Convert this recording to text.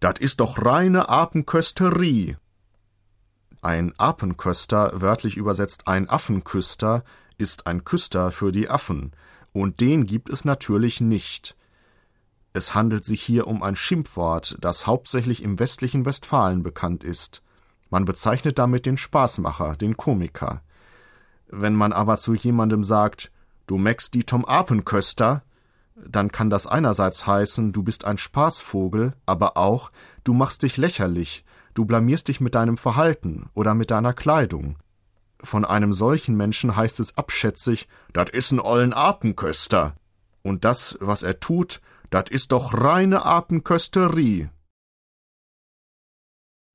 dat ist doch reine Apenkösterie. Ein Apenköster, wörtlich übersetzt ein Affenküster, ist ein Küster für die Affen, und den gibt es natürlich nicht. Es handelt sich hier um ein Schimpfwort, das hauptsächlich im westlichen Westfalen bekannt ist. Man bezeichnet damit den Spaßmacher, den Komiker. Wenn man aber zu jemandem sagt, du meckst die Tom Apenköster, dann kann das einerseits heißen, du bist ein Spaßvogel, aber auch, du machst dich lächerlich, du blamierst dich mit deinem Verhalten oder mit deiner Kleidung. Von einem solchen Menschen heißt es abschätzig, dat is n ollen Apenköster. Und das, was er tut, dat is doch reine Apenkösterie.